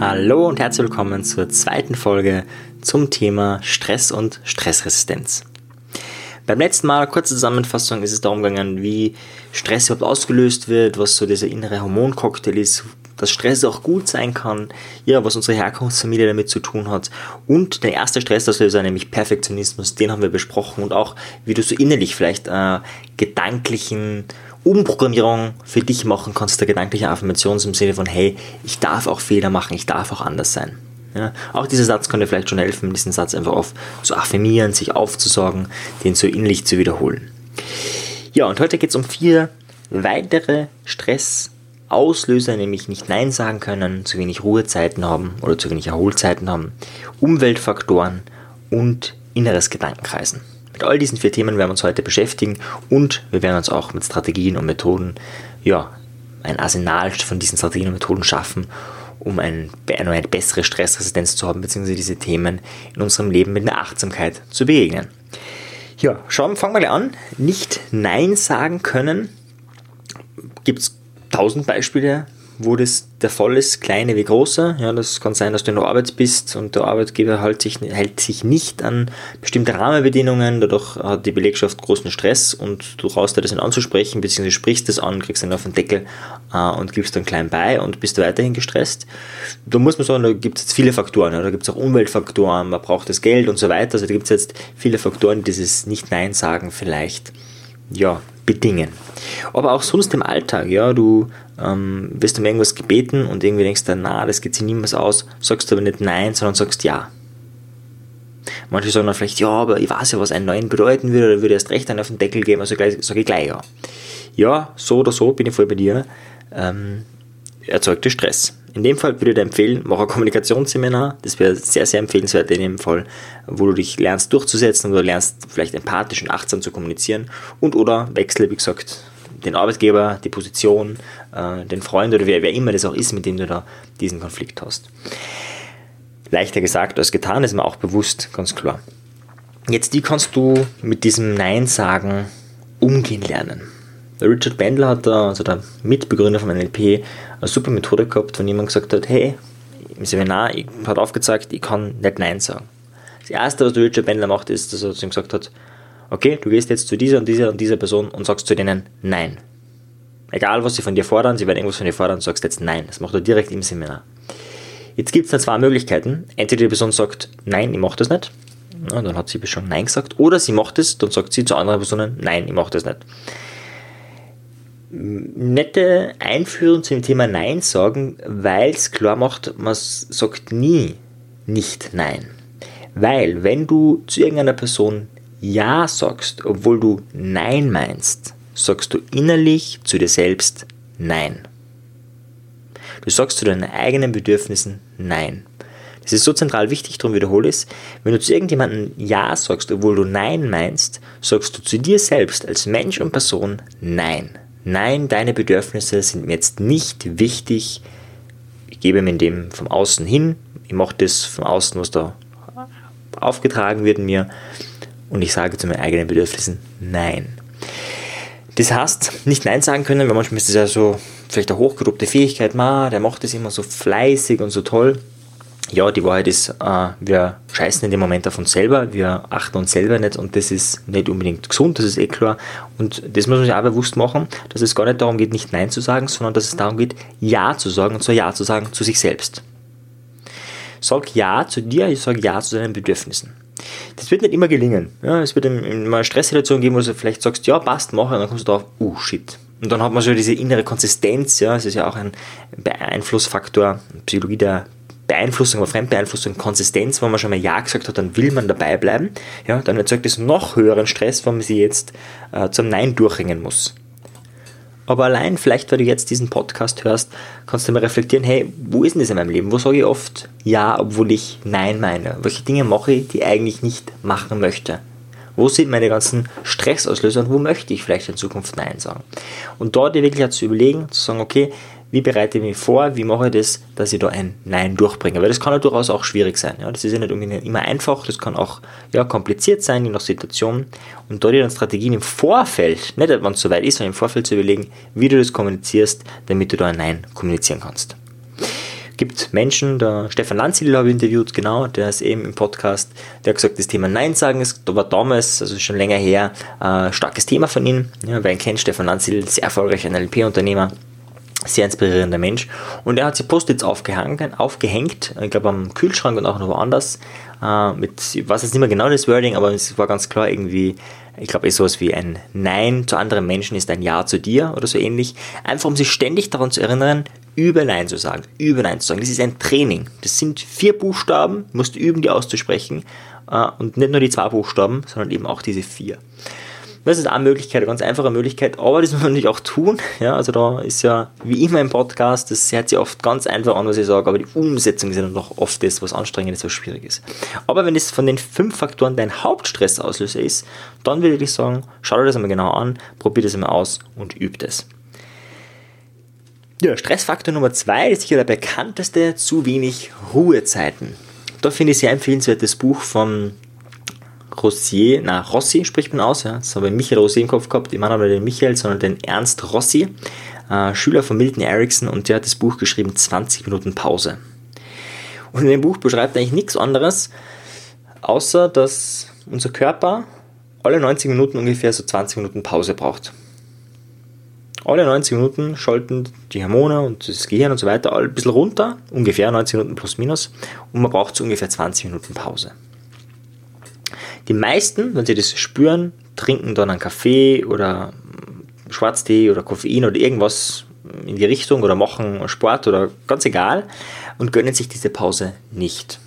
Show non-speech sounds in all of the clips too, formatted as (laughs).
Hallo und herzlich willkommen zur zweiten Folge zum Thema Stress und Stressresistenz. Beim letzten Mal, kurze Zusammenfassung, ist es darum gegangen, wie Stress überhaupt ausgelöst wird, was so dieser innere Hormoncocktail ist, dass Stress auch gut sein kann, ja, was unsere Herkunftsfamilie damit zu tun hat. Und der erste Stressauslöser, nämlich Perfektionismus, den haben wir besprochen und auch, wie du so innerlich vielleicht äh, gedanklichen Umprogrammierung für dich machen kannst, der gedankliche Affirmation im Sinne von, hey, ich darf auch Fehler machen, ich darf auch anders sein. Ja, auch dieser Satz dir vielleicht schon helfen, diesen Satz einfach auf zu affirmieren, sich aufzusagen, den so innerlich zu wiederholen. Ja, und heute geht es um vier weitere Stressauslöser, nämlich nicht Nein sagen können, zu wenig Ruhezeiten haben oder zu wenig Erholzeiten haben, Umweltfaktoren und inneres Gedankenkreisen. Mit all diesen vier Themen werden wir uns heute beschäftigen und wir werden uns auch mit Strategien und Methoden, ja, ein Arsenal von diesen Strategien und Methoden schaffen, um ein, eine bessere Stressresistenz zu haben, beziehungsweise diese Themen in unserem Leben mit einer Achtsamkeit zu begegnen. Ja, schauen, fangen wir an. Nicht Nein sagen können. Gibt es tausend Beispiele, wo das der Fall ist, kleine wie große. Ja, das kann sein, dass du in der Arbeit bist und der Arbeitgeber hält sich, hält sich nicht an bestimmte Rahmenbedingungen, dadurch hat die Belegschaft großen Stress und du traust dir das dann anzusprechen, beziehungsweise sprichst das an, kriegst dann auf den Deckel äh, und gibst dann klein bei und bist weiterhin gestresst. Da muss man sagen, da gibt es jetzt viele Faktoren, ja, da gibt es auch Umweltfaktoren, man braucht das Geld und so weiter, also da gibt es jetzt viele Faktoren, die dieses Nicht-Nein sagen vielleicht ja, bedingen. Aber auch sonst im Alltag, ja, du ähm, wirst um irgendwas gebeten und irgendwie denkst du, na, das geht sich niemals aus, sagst du aber nicht nein, sondern sagst ja. Manche sagen dann vielleicht, ja, aber ich weiß ja, was ein Nein bedeuten würde, oder würde erst recht einen auf den Deckel geben, also sage ich gleich ja. Ja, so oder so bin ich voll bei dir. Ähm, erzeugte Stress. In dem Fall würde ich dir empfehlen, mach ein Kommunikationsseminar. Das wäre sehr, sehr empfehlenswert in dem Fall, wo du dich lernst durchzusetzen oder lernst vielleicht empathisch und achtsam zu kommunizieren und oder wechsle, wie gesagt, den Arbeitgeber, die Position, äh, den Freund oder wer, wer immer das auch ist, mit dem du da diesen Konflikt hast. Leichter gesagt als getan, ist mir auch bewusst, ganz klar. Jetzt, wie kannst du mit diesem Nein sagen umgehen lernen? Der Richard Bandler hat da, also der Mitbegründer von NLP, eine super Methode gehabt, wenn jemand gesagt hat, hey, im Seminar hat aufgezeigt, ich kann nicht Nein sagen. Das erste, was der Richard Bandler macht, ist, dass er zu ihm gesagt hat, okay, du gehst jetzt zu dieser und dieser und dieser Person und sagst zu denen Nein. Egal, was sie von dir fordern, sie werden irgendwas von dir fordern, sagst jetzt Nein. Das macht er direkt im Seminar. Jetzt gibt es da zwei Möglichkeiten. Entweder die Person sagt, nein, ich mache das nicht. Ja, dann hat sie schon Nein gesagt. Oder sie macht es, dann sagt sie zu anderen Personen, nein, ich mache das nicht. Nette Einführung zum Thema Nein sagen, weil es klar macht, man sagt nie nicht Nein. Weil, wenn du zu irgendeiner Person ja sagst, obwohl du Nein meinst, sagst du innerlich zu dir selbst Nein. Du sagst zu deinen eigenen Bedürfnissen Nein. Das ist so zentral wichtig, darum wiederhole ich es. Wenn du zu irgendjemandem Ja sagst, obwohl du Nein meinst, sagst du zu dir selbst als Mensch und Person Nein. Nein, deine Bedürfnisse sind mir jetzt nicht wichtig. Ich gebe mir dem vom Außen hin. Ich mache das vom Außen, was da aufgetragen wird mir und ich sage zu meinen eigenen Bedürfnissen Nein. Das heißt, nicht Nein sagen können, weil manchmal ist das ja so vielleicht eine hochgelobte Fähigkeit, ma, der macht das immer so fleißig und so toll. Ja, die Wahrheit ist, äh, wir scheißen in dem Moment auf uns selber, wir achten uns selber nicht und das ist nicht unbedingt gesund, das ist eh klar. Und das muss man sich auch bewusst machen, dass es gar nicht darum geht, nicht Nein zu sagen, sondern dass es darum geht, Ja zu sagen und zwar Ja zu sagen zu sich selbst. Sag Ja zu dir, ich sage Ja zu deinen Bedürfnissen. Das wird nicht immer gelingen. Ja, es wird in, in einer Stresssituation geben, wo du vielleicht sagst, ja, passt, mach, und dann kommst du drauf, uh, shit. Und dann hat man so diese innere Konsistenz, ja, es ist ja auch ein Beeinflussfaktor, Psychologie der Beeinflussung, aber Fremdbeeinflussung, Konsistenz, wenn man schon mal Ja gesagt hat, dann will man dabei bleiben. Ja, dann erzeugt es noch höheren Stress, wenn man sie jetzt äh, zum Nein durchringen muss. Aber allein, vielleicht, weil du jetzt diesen Podcast hörst, kannst du mal reflektieren, hey, wo ist denn das in meinem Leben? Wo sage ich oft Ja, obwohl ich Nein meine? Welche Dinge mache ich, die ich eigentlich nicht machen möchte? Wo sind meine ganzen Stressauslöser und wo möchte ich vielleicht in Zukunft Nein sagen? Und dort dir wirklich zu überlegen, zu sagen, okay, wie bereite ich mich vor, wie mache ich das, dass ich da ein Nein durchbringe. Weil das kann ja durchaus auch schwierig sein. Ja? Das ist ja nicht immer einfach, das kann auch ja, kompliziert sein, je nach Situation. Und da dir dann Strategien im Vorfeld, nicht wenn es soweit ist, sondern im Vorfeld zu überlegen, wie du das kommunizierst, damit du da ein Nein kommunizieren kannst gibt Menschen, der Stefan Lanzil habe ich interviewt, genau, der ist eben im Podcast, der hat gesagt, das Thema Nein sagen ist, da war damals, also schon länger her, ein starkes Thema von ihm. Ja, wer ihn kennt, Stefan Lanzil, sehr erfolgreicher NLP-Unternehmer, sehr inspirierender Mensch. Und er hat sich Post-its aufgehängt, aufgehängt, ich glaube am Kühlschrank und auch noch woanders. Äh, mit, ich weiß jetzt nicht mehr genau das Wording, aber es war ganz klar irgendwie, ich glaube, sowas wie ein Nein zu anderen Menschen ist ein Ja zu dir oder so ähnlich. Einfach um sich ständig daran zu erinnern, über Nein zu sagen, über Nein zu sagen. Das ist ein Training. Das sind vier Buchstaben, musst du üben, die auszusprechen. Äh, und nicht nur die zwei Buchstaben, sondern eben auch diese vier. Das ist eine Möglichkeit, eine ganz einfache Möglichkeit, aber das muss man natürlich auch tun. Ja, also da ist ja wie immer im Podcast, das hört sich oft ganz einfach an, was ich sage, aber die Umsetzung ist ja dann doch oft das, was anstrengend ist, was schwierig ist. Aber wenn es von den fünf Faktoren dein Hauptstressauslöser ist, dann würde ich sagen, schau dir das einmal genau an, probier das einmal aus und üb das. Ja, Stressfaktor Nummer zwei ist sicher der bekannteste, zu wenig Ruhezeiten. Da finde ich sehr empfehlenswert das Buch von Rossier, na, Rossi spricht man aus, ja. Das habe ich Michael Rossi im Kopf gehabt. Ich meine aber nicht den Michael, sondern den Ernst Rossi, äh, Schüler von Milton Erickson und der hat das Buch geschrieben 20 Minuten Pause. Und in dem Buch beschreibt eigentlich nichts anderes, außer dass unser Körper alle 90 Minuten ungefähr so 20 Minuten Pause braucht. Alle 90 Minuten schalten die Hormone und das Gehirn und so weiter ein bisschen runter, ungefähr 90 Minuten plus minus, und man braucht so ungefähr 20 Minuten Pause. Die meisten, wenn sie das spüren, trinken dann einen Kaffee oder Schwarztee oder Koffein oder irgendwas in die Richtung oder machen Sport oder ganz egal und gönnen sich diese Pause nicht.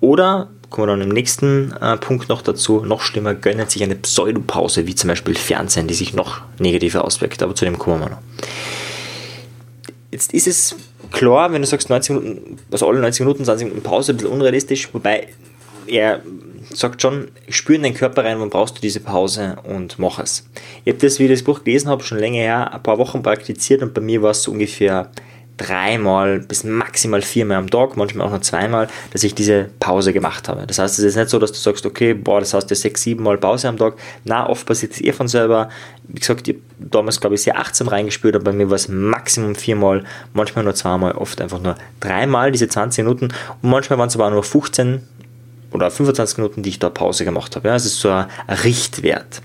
Oder, kommen wir dann im nächsten äh, Punkt noch dazu, noch schlimmer, gönnen sich eine Pseudopause, wie zum Beispiel Fernsehen, die sich noch negativer auswirkt, aber zu dem kommen wir noch. Jetzt ist es klar, wenn du sagst 90 Minuten, also alle 90 Minuten, 20 Minuten Pause, ein bisschen unrealistisch, wobei er sagt schon, spür in deinen Körper rein, wann brauchst du diese Pause und mach es. Ich habe das, wie ich das Buch gelesen habe, schon länger her, ein paar Wochen praktiziert und bei mir war es so ungefähr dreimal bis maximal viermal am Tag, manchmal auch nur zweimal, dass ich diese Pause gemacht habe. Das heißt, es ist nicht so, dass du sagst, okay, boah, das heißt ja sechs, sieben Mal Pause am Tag. Na, oft passiert es eh von selber. Wie gesagt, ich habe damals, glaube ich, sehr achtsam reingespürt, aber bei mir war es maximum viermal, manchmal nur zweimal, oft einfach nur dreimal diese 20 Minuten und manchmal waren es aber auch nur 15 oder 25 Minuten, die ich da Pause gemacht habe. Ja, das ist so ein Richtwert.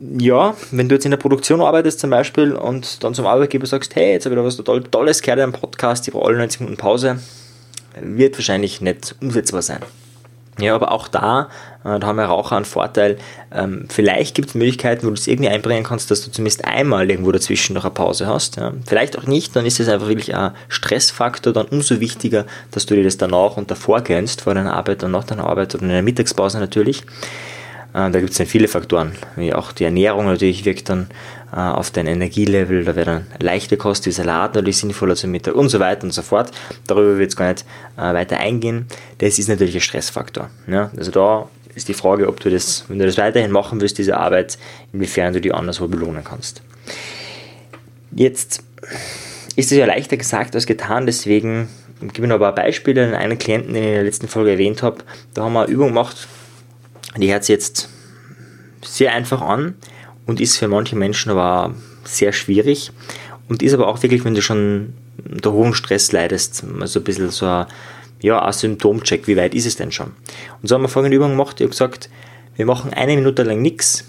Ja, wenn du jetzt in der Produktion arbeitest zum Beispiel und dann zum Arbeitgeber sagst, hey, jetzt habe ich da was total Tolles gehört im Podcast, ich brauche alle 90 Minuten Pause, wird wahrscheinlich nicht umsetzbar sein. Ja, aber auch da, äh, da haben wir Raucher einen Vorteil. Ähm, vielleicht gibt es Möglichkeiten, wo du es irgendwie einbringen kannst, dass du zumindest einmal irgendwo dazwischen noch eine Pause hast. Ja. Vielleicht auch nicht, dann ist es einfach wirklich ein Stressfaktor, dann umso wichtiger, dass du dir das danach und davor gönnst, vor deiner Arbeit und nach deiner Arbeit oder in der Mittagspause natürlich. Äh, da gibt es dann viele Faktoren, auch die Ernährung natürlich wirkt dann auf dein Energielevel, da wäre dann leichte Kost wie Salat natürlich sinnvoller zum Mittag und so weiter und so fort. Darüber wird es gar nicht äh, weiter eingehen. Das ist natürlich ein Stressfaktor. Ja? Also da ist die Frage, ob du das, wenn du das weiterhin machen willst, diese Arbeit, inwiefern du die anderswo belohnen kannst. Jetzt ist es ja leichter gesagt als getan, deswegen gebe ich noch ein paar Beispiele. Einen Klienten, den ich in der letzten Folge erwähnt habe, da haben wir eine Übung gemacht, die hört sich jetzt sehr einfach an und ist für manche Menschen aber sehr schwierig. Und ist aber auch wirklich, wenn du schon unter hohem Stress leidest, also ein bisschen so ein, ja, ein Symptomcheck, wie weit ist es denn schon. Und so haben wir folgende Übung gemacht, ich habe gesagt, wir machen eine Minute lang nichts,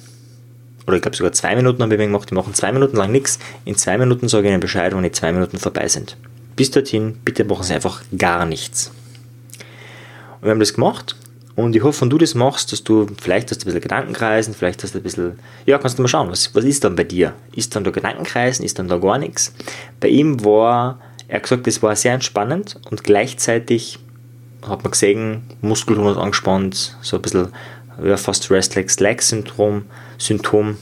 oder ich glaube sogar zwei Minuten haben wir gemacht, wir machen zwei Minuten lang nichts, in zwei Minuten sage ich Ihnen Bescheid, wenn die zwei Minuten vorbei sind. Bis dorthin, bitte machen Sie einfach gar nichts. Und wir haben das gemacht und ich hoffe, wenn du das machst, dass du vielleicht hast du ein bisschen Gedankenkreisen, vielleicht hast du ein bisschen, ja, kannst du mal schauen, was, was ist dann bei dir? Ist dann da Gedankenkreisen, ist dann da gar nichts? Bei ihm war, er hat gesagt, das war sehr entspannend und gleichzeitig hat man gesehen, Muskeltonus angespannt, so ein bisschen, ja, fast Restless-Leg-Syndrom, Symptom,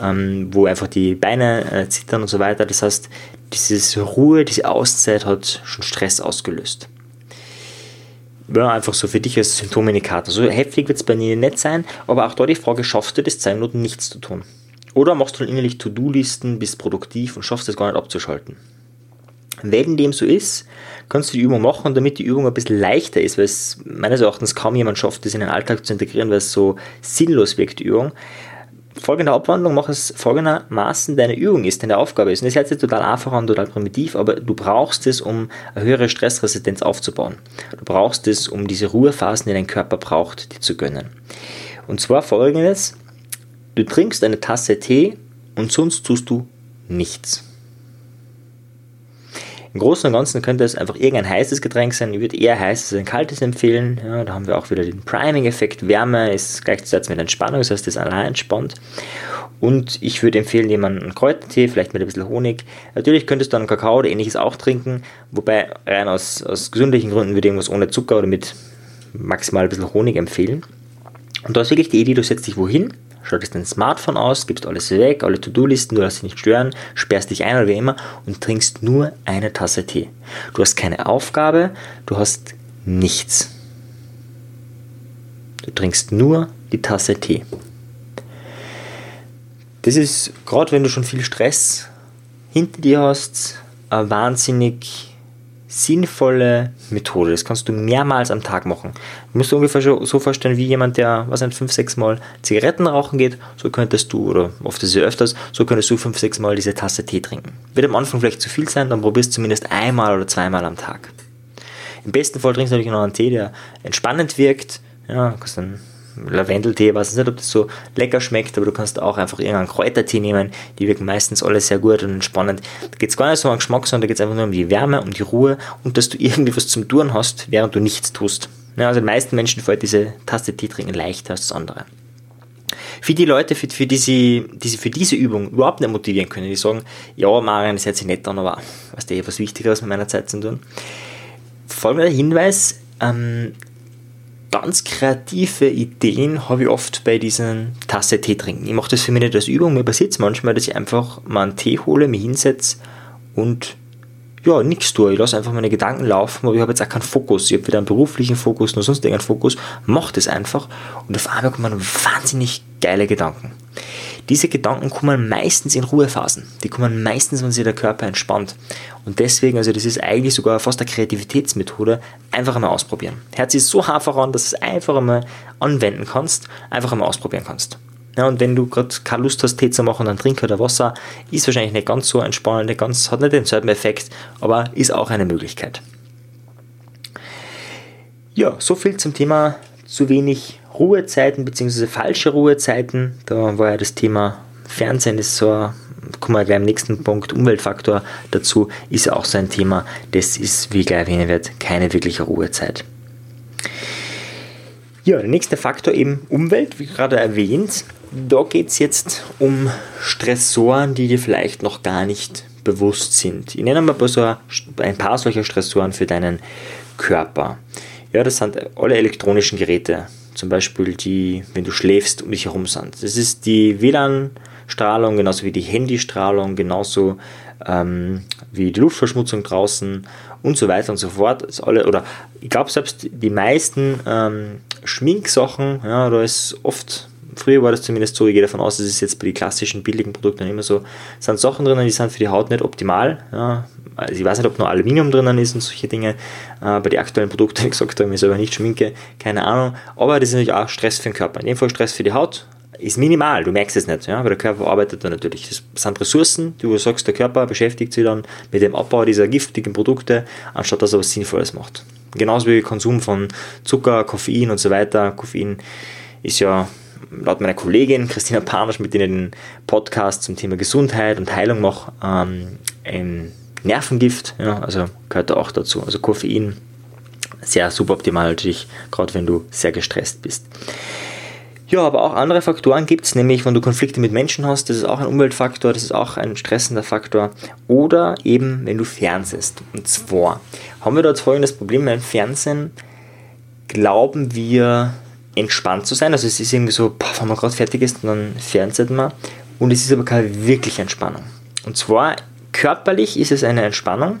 ähm, wo einfach die Beine äh, zittern und so weiter. Das heißt, diese Ruhe, diese Auszeit hat schon Stress ausgelöst ja, einfach so für dich als Symptomindikator. So heftig wird es bei dir nicht sein, aber auch da die Frage, schaffst du das, zwei Minuten nichts zu tun? Oder machst du dann innerlich To-Do-Listen, bist produktiv und schaffst es gar nicht abzuschalten. Wenn dem so ist, kannst du die Übung machen, damit die Übung ein bisschen leichter ist, weil es meines Erachtens kaum jemand schafft, das in den Alltag zu integrieren, weil es so sinnlos wirkt, die Übung. Folgende Abwandlung, mach es folgendermaßen deine Übung ist, deine Aufgabe ist. Und das hört sich total einfach an, total primitiv, aber du brauchst es, um eine höhere Stressresistenz aufzubauen. Du brauchst es, um diese Ruhephasen, die dein Körper braucht, dir zu gönnen. Und zwar folgendes, du trinkst eine Tasse Tee und sonst tust du nichts. Im Großen und Ganzen könnte es einfach irgendein heißes Getränk sein. Ich würde eher heißes als ein kaltes empfehlen. Ja, da haben wir auch wieder den Priming-Effekt. Wärme ist gleichzeitig mit Entspannung, das heißt, das allein entspannt. Und ich würde empfehlen, jemanden einen Kräutertee, vielleicht mit ein bisschen Honig. Natürlich könntest du einen Kakao oder ähnliches auch trinken, wobei rein aus, aus gesundlichen Gründen würde ich irgendwas ohne Zucker oder mit maximal ein bisschen Honig empfehlen. Und da ist wirklich die Idee, du setzt dich wohin, schaltest dein Smartphone aus, gibst alles weg, alle To-Do-Listen, du lässt dich nicht stören, sperrst dich ein oder wie immer und trinkst nur eine Tasse Tee. Du hast keine Aufgabe, du hast nichts. Du trinkst nur die Tasse Tee. Das ist, gerade wenn du schon viel Stress hinter dir hast, wahnsinnig sinnvolle Methode. Das kannst du mehrmals am Tag machen. Du musst dir ungefähr so vorstellen, wie jemand, der, was ein fünf, sechs Mal Zigaretten rauchen geht, so könntest du, oder oft ist es öfters, so könntest du fünf, sechs Mal diese Tasse Tee trinken. Wird am Anfang vielleicht zu viel sein, dann probierst du zumindest einmal oder zweimal am Tag. Im besten Fall trinkst du natürlich noch einen Tee, der entspannend wirkt. Ja, kannst dann Lavendeltee, weiß nicht, ob das so lecker schmeckt, aber du kannst auch einfach irgendeinen Kräutertee nehmen, die wirken meistens alle sehr gut und entspannend. Da geht es gar nicht so um den Geschmack, sondern da geht es einfach nur um die Wärme, um die Ruhe und dass du (laughs) irgendwie was zum Tun hast, während du nichts tust. Ja, also den meisten Menschen fällt diese Tasse Tee trinken leichter als das andere. Für die Leute, für, für, diese, diese, für diese Übung überhaupt nicht motivieren können, die sagen, ja, Marian, das hört sich nett an, aber was der was Wichtigeres mit meiner Zeit zu tun. Folgender Hinweis, ähm, ganz kreative Ideen habe ich oft bei diesen Tasse Tee trinken. Ich mache das für mich nicht als Übung, mir passiert es manchmal, dass ich einfach mal einen Tee hole, mich hinsetze und ja, nichts tue. Ich lasse einfach meine Gedanken laufen, aber ich habe jetzt auch keinen Fokus. Ich habe weder einen beruflichen Fokus noch sonst irgendeinen Fokus. Mache das einfach und auf einmal kommen wahnsinnig geile Gedanken. Diese Gedanken kommen meistens in Ruhephasen. Die kommen meistens, wenn sich der Körper entspannt. Und deswegen, also das ist eigentlich sogar fast eine Kreativitätsmethode, einfach einmal ausprobieren. Herz ist so einfach an, dass du es einfach einmal anwenden kannst, einfach einmal ausprobieren kannst. Ja, und wenn du gerade keine Lust hast, Tee zu machen, dann trink halt Wasser. Ist wahrscheinlich nicht ganz so entspannend, nicht ganz, hat nicht denselben Effekt, aber ist auch eine Möglichkeit. Ja, so viel zum Thema zu wenig Ruhezeiten bzw. falsche Ruhezeiten. Da war ja das Thema Fernsehen, ist so, kommen wir gleich am nächsten Punkt, Umweltfaktor dazu, ist auch so ein Thema. Das ist, wie ich gleich erwähnen werde, keine wirkliche Ruhezeit. Ja, der nächste Faktor eben Umwelt, wie gerade erwähnt. Da geht es jetzt um Stressoren, die dir vielleicht noch gar nicht bewusst sind. Ich nenne mal ein paar solcher Stressoren für deinen Körper. Ja, das sind alle elektronischen Geräte, zum Beispiel die, wenn du schläfst, um dich herum sind. Das ist die WLAN-Strahlung, genauso wie die Handystrahlung, genauso ähm, wie die Luftverschmutzung draußen und so weiter und so fort. Das alle, oder ich glaube selbst die meisten ähm, Schminksachen, ja, da ist oft früher war das zumindest so, ich gehe davon aus, das ist jetzt bei den klassischen billigen Produkten immer so, sind Sachen drinnen, die sind für die Haut nicht optimal. Ja. Also ich weiß nicht, ob nur Aluminium drinnen ist und solche Dinge. Äh, bei den aktuellen Produkten, (laughs) wie gesagt, habe ich selber nicht schminke, keine Ahnung. Aber das ist natürlich auch Stress für den Körper. In dem Fall Stress für die Haut, ist minimal, du merkst es nicht, ja, weil der Körper arbeitet da natürlich. Das sind Ressourcen, du sagst, der Körper beschäftigt sich dann mit dem Abbau dieser giftigen Produkte, anstatt dass er was Sinnvolles macht. Genauso wie Konsum von Zucker, Koffein und so weiter. Koffein ist ja laut meiner Kollegin Christina Panisch, mit denen ich den Podcast zum Thema Gesundheit und Heilung mache, ähm, ein Nervengift, ja, also gehört da auch dazu. Also Koffein, sehr suboptimal natürlich, gerade wenn du sehr gestresst bist. Ja, aber auch andere Faktoren gibt es, nämlich wenn du Konflikte mit Menschen hast, das ist auch ein Umweltfaktor, das ist auch ein stressender Faktor. Oder eben, wenn du fernsehst. Und zwar haben wir dort folgendes Problem beim Fernsehen. Glauben wir, entspannt zu sein. Also es ist irgendwie so, boah, wenn man gerade fertig ist, dann fernseht man. Und es ist aber keine wirkliche Entspannung. Und zwar körperlich ist es eine Entspannung.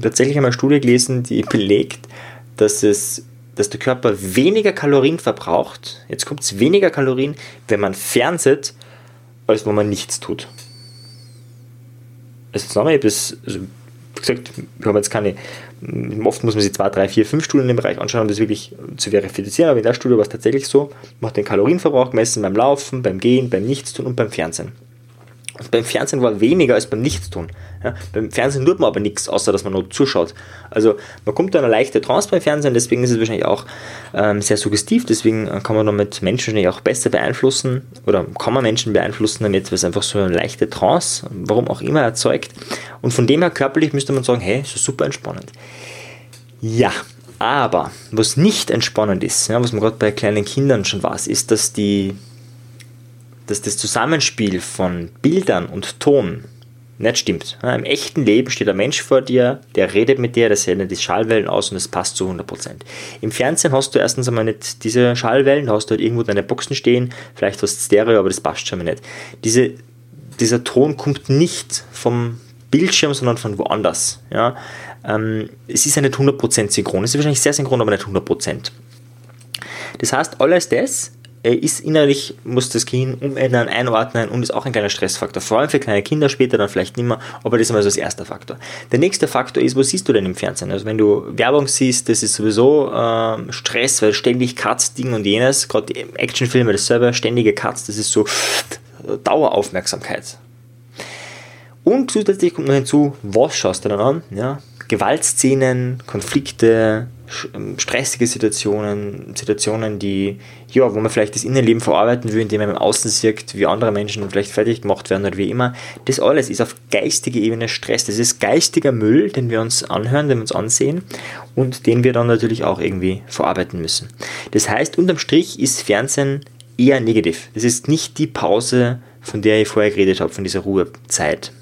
Tatsächlich habe ich eine Studie gelesen, die belegt, dass, es, dass der Körper weniger Kalorien verbraucht. Jetzt kommt es weniger Kalorien, wenn man fernseht, als wenn man nichts tut. Also, sagen wir, das, also, gesagt, wir haben jetzt keine, oft muss man sich zwei, drei, vier, fünf Studien im Bereich anschauen, um das wirklich zu verifizieren, aber in der Studie war es tatsächlich so, man hat den Kalorienverbrauch gemessen beim Laufen, beim Gehen, beim Nichtstun und beim Fernsehen. Und beim Fernsehen war weniger als beim Nichtstun. Ja, beim Fernsehen tut man aber nichts, außer dass man nur zuschaut. Also man kommt da eine leichte Trance beim Fernsehen, deswegen ist es wahrscheinlich auch ähm, sehr suggestiv, deswegen kann man damit Menschen wahrscheinlich auch besser beeinflussen oder kann man Menschen beeinflussen damit, weil es einfach so eine leichte Trance, warum auch immer, erzeugt. Und von dem her körperlich müsste man sagen, hey, ist super entspannend. Ja, aber was nicht entspannend ist, ja, was man gerade bei kleinen Kindern schon weiß, ist, dass die dass das Zusammenspiel von Bildern und Ton nicht stimmt. Im echten Leben steht ein Mensch vor dir, der redet mit dir, der sendet die Schallwellen aus und es passt zu 100%. Im Fernsehen hast du erstens einmal nicht diese Schallwellen, hast du halt irgendwo deine Boxen stehen, vielleicht hast du Stereo, aber das passt schon mal nicht. Diese, dieser Ton kommt nicht vom Bildschirm, sondern von woanders. Ja? Ähm, es ist ja nicht 100% synchron, es ist wahrscheinlich sehr synchron, aber nicht 100%. Das heißt, alles das ist innerlich, muss das Kind umändern, einordnen und ist auch ein kleiner Stressfaktor. Vor allem für kleine Kinder, später dann vielleicht nicht mehr, aber das ist mal so das erste Faktor. Der nächste Faktor ist, was siehst du denn im Fernsehen? Also wenn du Werbung siehst, das ist sowieso äh, Stress, weil ständig Cuts, Ding und jenes, gerade Actionfilme, das selber, ständige Cuts, das ist so Daueraufmerksamkeit. Und zusätzlich kommt noch hinzu, was schaust du dann an? Ja, Gewaltszenen, Konflikte, ähm, stressige Situationen, Situationen, die, ja, wo man vielleicht das Innenleben verarbeiten will, indem man im Außen sieht, wie andere Menschen vielleicht fertig gemacht werden oder wie immer. Das alles ist auf geistige Ebene Stress. Das ist geistiger Müll, den wir uns anhören, den wir uns ansehen und den wir dann natürlich auch irgendwie verarbeiten müssen. Das heißt, unterm Strich ist Fernsehen eher negativ. Das ist nicht die Pause, von der ich vorher geredet habe, von dieser Ruhezeit.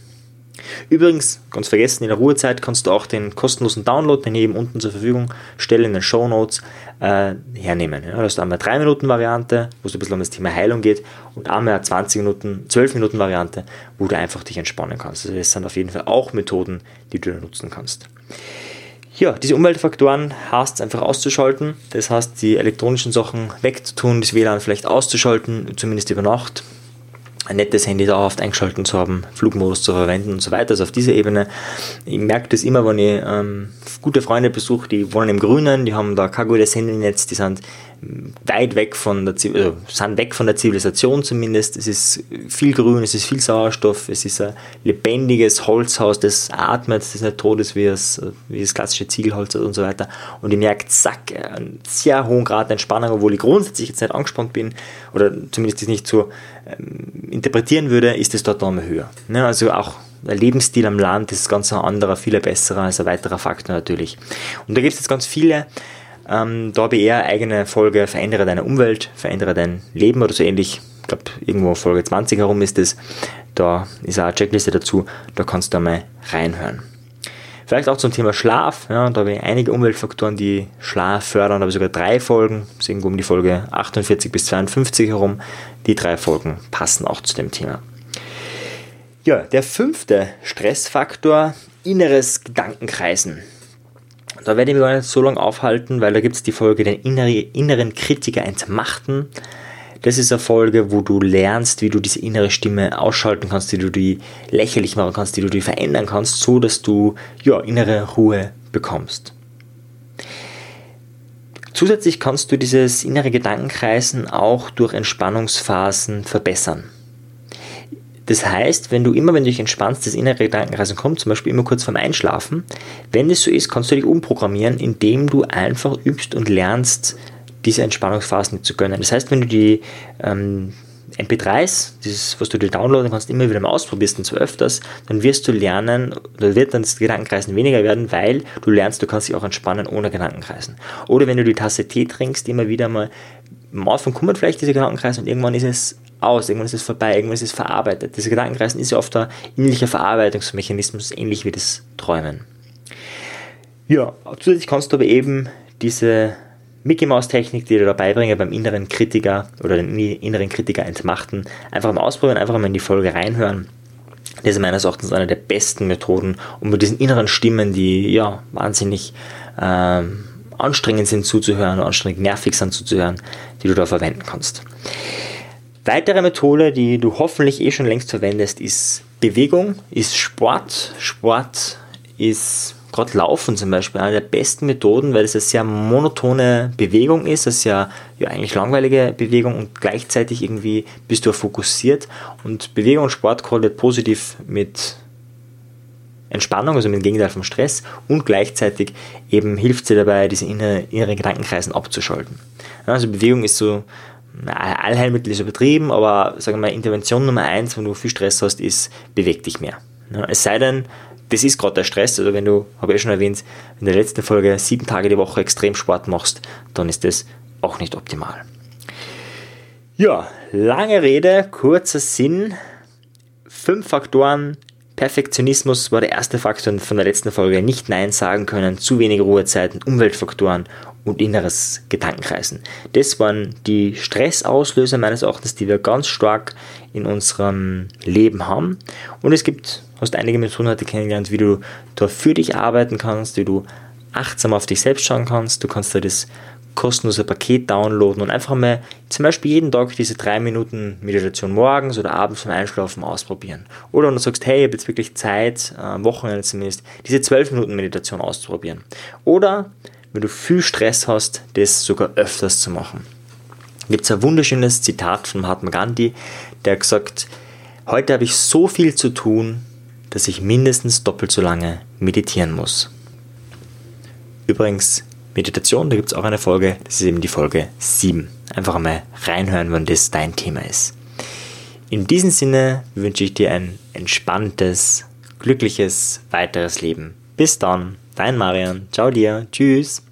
Übrigens, ganz vergessen, in der Ruhezeit kannst du auch den kostenlosen Download, den ich eben unten zur Verfügung stelle, in den Show Notes, äh, hernehmen. Ja, da hast du einmal 3 Minuten Variante, wo es ein bisschen um das Thema Heilung geht, und einmal eine 20 Minuten, 12 Minuten Variante, wo du einfach dich entspannen kannst. Also das sind auf jeden Fall auch Methoden, die du nutzen kannst. Ja, diese Umweltfaktoren heißt einfach auszuschalten. Das heißt, die elektronischen Sachen wegzutun, das WLAN vielleicht auszuschalten, zumindest über Nacht ein nettes Handy dauerhaft eingeschaltet zu haben, Flugmodus zu verwenden und so weiter. Also auf dieser Ebene. Ich merke das immer, wenn ich ähm, gute Freunde besuche, die wohnen im Grünen, die haben da kein gutes Handynetz, die sind weit weg von der, also sind weg von der Zivilisation zumindest. Es ist viel Grün, es ist viel Sauerstoff, es ist ein lebendiges Holzhaus, das atmet, das nicht tot ist wie das, wie das klassische Ziegelholz und so weiter. Und ich merke, zack, einen sehr hohen Grad der Entspannung, obwohl ich grundsätzlich jetzt nicht angespannt bin oder zumindest das nicht so ähm, interpretieren würde, ist es dort nochmal höher. Ne? Also auch der Lebensstil am Land ist ganz ein anderer, viel besserer, als ein weiterer Faktor natürlich. Und da gibt es jetzt ganz viele ähm, da habe ich eher eigene Folge Verändere deine Umwelt, verändere dein Leben oder so ähnlich. Ich glaube, irgendwo Folge 20 herum ist es. Da ist auch eine Checkliste dazu, da kannst du mal reinhören. Vielleicht auch zum Thema Schlaf. Ja, da habe ich einige Umweltfaktoren, die Schlaf fördern, aber sogar drei Folgen, das ist irgendwo um die Folge 48 bis 52 herum. Die drei Folgen passen auch zu dem Thema. Ja, der fünfte Stressfaktor, inneres Gedankenkreisen. Da werde ich mich gar nicht so lange aufhalten, weil da gibt es die Folge den inneren Kritiker entmachten. Das ist eine Folge, wo du lernst, wie du diese innere Stimme ausschalten kannst, wie du die lächerlich machen kannst, wie du die verändern kannst, so dass du ja, innere Ruhe bekommst. Zusätzlich kannst du dieses innere Gedankenkreisen auch durch Entspannungsphasen verbessern. Das heißt, wenn du immer, wenn du dich entspannst, das innere Gedankenkreisen kommt, zum Beispiel immer kurz vorm Einschlafen, wenn es so ist, kannst du dich umprogrammieren, indem du einfach übst und lernst, diese Entspannungsphasen zu gönnen. Das heißt, wenn du die ähm, MP3s, dieses, was du dir downloaden kannst, immer wieder mal ausprobierst und so öfters, dann wirst du lernen, oder wird dann das Gedankenkreisen weniger werden, weil du lernst, du kannst dich auch entspannen ohne Gedankenkreisen. Oder wenn du die Tasse Tee trinkst, immer wieder mal, am Anfang kommen vielleicht diese Gedankenkreise und irgendwann ist es aus, irgendwann ist es vorbei, irgendwann ist es verarbeitet. Das Gedankenkreisen ist ja oft ein ähnlicher Verarbeitungsmechanismus, ähnlich wie das Träumen. Ja, zusätzlich kannst du aber eben diese Mickey Mouse Technik, die dir dabei bringe, beim inneren Kritiker oder den inneren Kritiker entmachten, einfach mal ausprobieren, einfach mal in die Folge reinhören. Das ist meines Erachtens eine der besten Methoden, um mit diesen inneren Stimmen, die ja wahnsinnig ähm, anstrengend sind zuzuhören, anstrengend nervig sind zuzuhören, die du da verwenden kannst. Weitere Methode, die du hoffentlich eh schon längst verwendest, ist Bewegung, ist Sport. Sport ist gerade Laufen zum Beispiel eine der besten Methoden, weil es eine sehr monotone Bewegung ist, eine sehr ja, eigentlich langweilige Bewegung und gleichzeitig irgendwie bist du fokussiert und Bewegung und Sport korreliert positiv mit Entspannung, also mit dem Gegenteil vom Stress und gleichzeitig eben hilft sie dabei, diese innere, innere Gedankenkreisen abzuschalten. Also Bewegung ist so, Allheilmittel ist übertrieben, aber sagen wir mal, Intervention Nummer eins, wenn du viel Stress hast, ist, beweg dich mehr. Es sei denn, das ist gerade der Stress, also wenn du, habe ich schon erwähnt, in der letzten Folge sieben Tage die Woche extrem Sport machst, dann ist das auch nicht optimal. Ja, lange Rede, kurzer Sinn. Fünf Faktoren, Perfektionismus war der erste Faktor von der letzten Folge. Nicht Nein sagen können, zu wenige Ruhezeiten, Umweltfaktoren und inneres Gedankenkreisen. Das waren die Stressauslöser meines Erachtens, die wir ganz stark in unserem Leben haben. Und es gibt, hast einige Methoden heute kennengelernt, wie du da für dich arbeiten kannst, wie du achtsam auf dich selbst schauen kannst. Du kannst da das kostenlose Paket downloaden und einfach mal zum Beispiel jeden Tag diese drei Minuten Meditation morgens oder abends beim Einschlafen ausprobieren. Oder wenn du sagst, hey, ich habe jetzt wirklich Zeit, am Wochenende zumindest, diese zwölf Minuten Meditation auszuprobieren. Oder wenn du viel Stress hast, das sogar öfters zu machen. Gibt es ein wunderschönes Zitat von Mahatma Gandhi, der gesagt, heute habe ich so viel zu tun, dass ich mindestens doppelt so lange meditieren muss. Übrigens, Meditation, da gibt es auch eine Folge, das ist eben die Folge 7. Einfach einmal reinhören, wenn das dein Thema ist. In diesem Sinne wünsche ich dir ein entspanntes, glückliches weiteres Leben. Bis dann, dein Marian. Ciao dir. Tschüss.